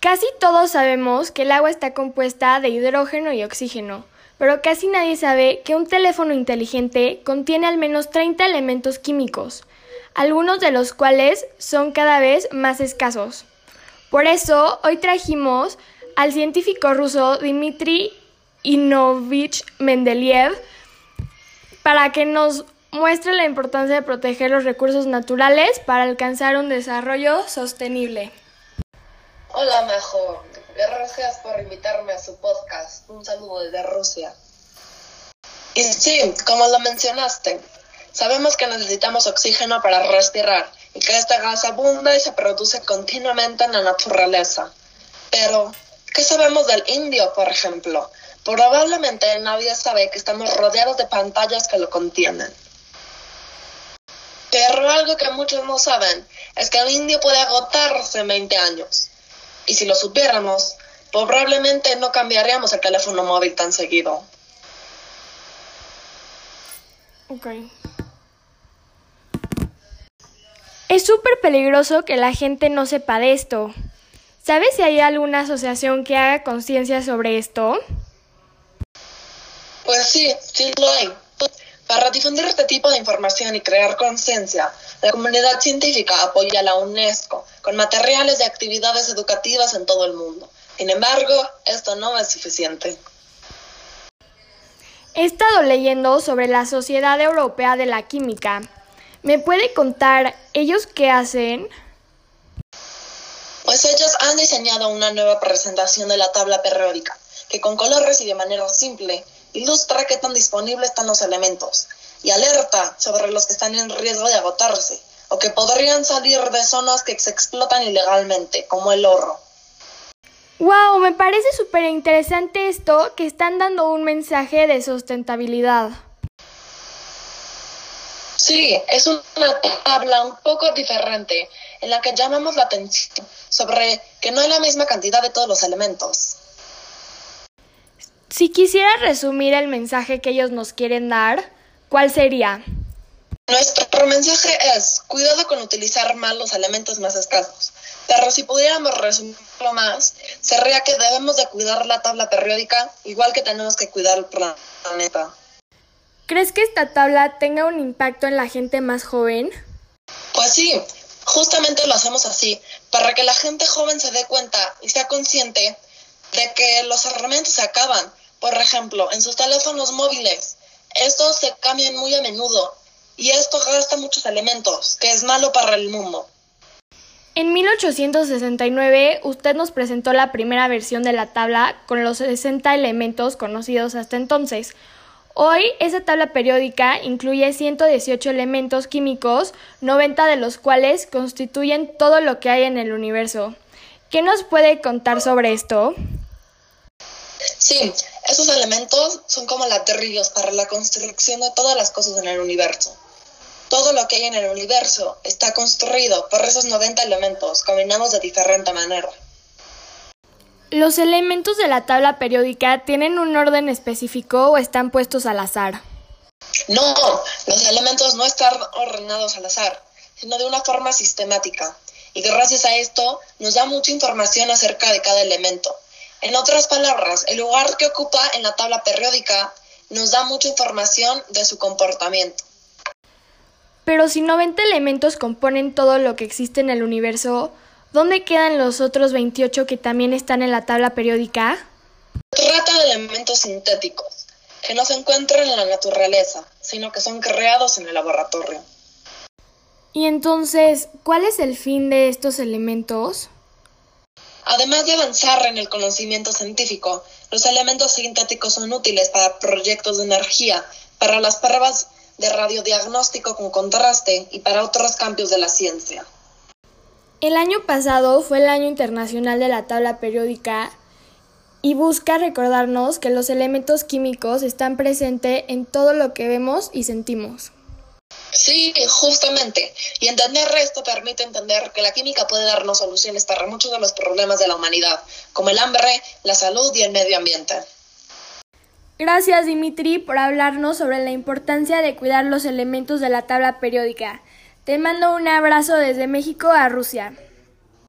Casi todos sabemos que el agua está compuesta de hidrógeno y oxígeno, pero casi nadie sabe que un teléfono inteligente contiene al menos 30 elementos químicos, algunos de los cuales son cada vez más escasos. Por eso, hoy trajimos al científico ruso Dmitry Inovich Mendeleev para que nos muestre la importancia de proteger los recursos naturales para alcanzar un desarrollo sostenible. Hola, mejor. Gracias por invitarme a su podcast. Un saludo desde Rusia. Y sí, como lo mencionaste, sabemos que necesitamos oxígeno para respirar y que este gas abunda y se produce continuamente en la naturaleza. Pero, ¿qué sabemos del indio, por ejemplo? Probablemente nadie sabe que estamos rodeados de pantallas que lo contienen. Pero algo que muchos no saben es que el indio puede agotarse en 20 años. Y si lo supiéramos, probablemente no cambiaríamos el teléfono móvil tan seguido. Ok. Es súper peligroso que la gente no sepa de esto. ¿Sabes si hay alguna asociación que haga conciencia sobre esto? Pues sí, sí lo hay. Para difundir este tipo de información y crear conciencia, la comunidad científica apoya a la UNESCO con materiales y actividades educativas en todo el mundo. Sin embargo, esto no es suficiente. He estado leyendo sobre la Sociedad Europea de la Química. ¿Me puede contar ellos qué hacen? Pues ellos han diseñado una nueva presentación de la tabla periódica, que con colores y de manera simple ilustra qué tan disponibles están los elementos y alerta sobre los que están en riesgo de agotarse o que podrían salir de zonas que se explotan ilegalmente, como el oro. ¡Wow! Me parece súper interesante esto que están dando un mensaje de sustentabilidad. Sí, es una tabla un poco diferente en la que llamamos la atención sobre que no hay la misma cantidad de todos los elementos. Si quisiera resumir el mensaje que ellos nos quieren dar, ¿cuál sería? Nuestro mensaje es, cuidado con utilizar mal los elementos más escasos. Pero si pudiéramos resumirlo más, sería que debemos de cuidar la tabla periódica igual que tenemos que cuidar el planeta. ¿Crees que esta tabla tenga un impacto en la gente más joven? Pues sí, justamente lo hacemos así, para que la gente joven se dé cuenta y sea consciente de que los herramientas se acaban. Por ejemplo, en sus teléfonos móviles. Estos se cambian muy a menudo y esto gasta muchos elementos, que es malo para el mundo. En 1869 usted nos presentó la primera versión de la tabla con los 60 elementos conocidos hasta entonces. Hoy esa tabla periódica incluye 118 elementos químicos, 90 de los cuales constituyen todo lo que hay en el universo. ¿Qué nos puede contar sobre esto? Sí, esos elementos son como ladrillos para la construcción de todas las cosas en el universo. Todo lo que hay en el universo está construido por esos 90 elementos combinados de diferente manera. ¿Los elementos de la tabla periódica tienen un orden específico o están puestos al azar? No, los elementos no están ordenados al azar, sino de una forma sistemática. Y gracias a esto nos da mucha información acerca de cada elemento. En otras palabras, el lugar que ocupa en la tabla periódica nos da mucha información de su comportamiento. Pero si 90 elementos componen todo lo que existe en el universo, ¿dónde quedan los otros 28 que también están en la tabla periódica? Trata de elementos sintéticos, que no se encuentran en la naturaleza, sino que son creados en el laboratorio. Y entonces, ¿cuál es el fin de estos elementos? Además de avanzar en el conocimiento científico, los elementos sintéticos son útiles para proyectos de energía, para las pruebas de radiodiagnóstico con contraste y para otros cambios de la ciencia. El año pasado fue el Año Internacional de la Tabla Periódica y busca recordarnos que los elementos químicos están presentes en todo lo que vemos y sentimos. Sí, justamente. Y entender esto permite entender que la química puede darnos soluciones para muchos de los problemas de la humanidad, como el hambre, la salud y el medio ambiente. Gracias Dimitri por hablarnos sobre la importancia de cuidar los elementos de la tabla periódica. Te mando un abrazo desde México a Rusia.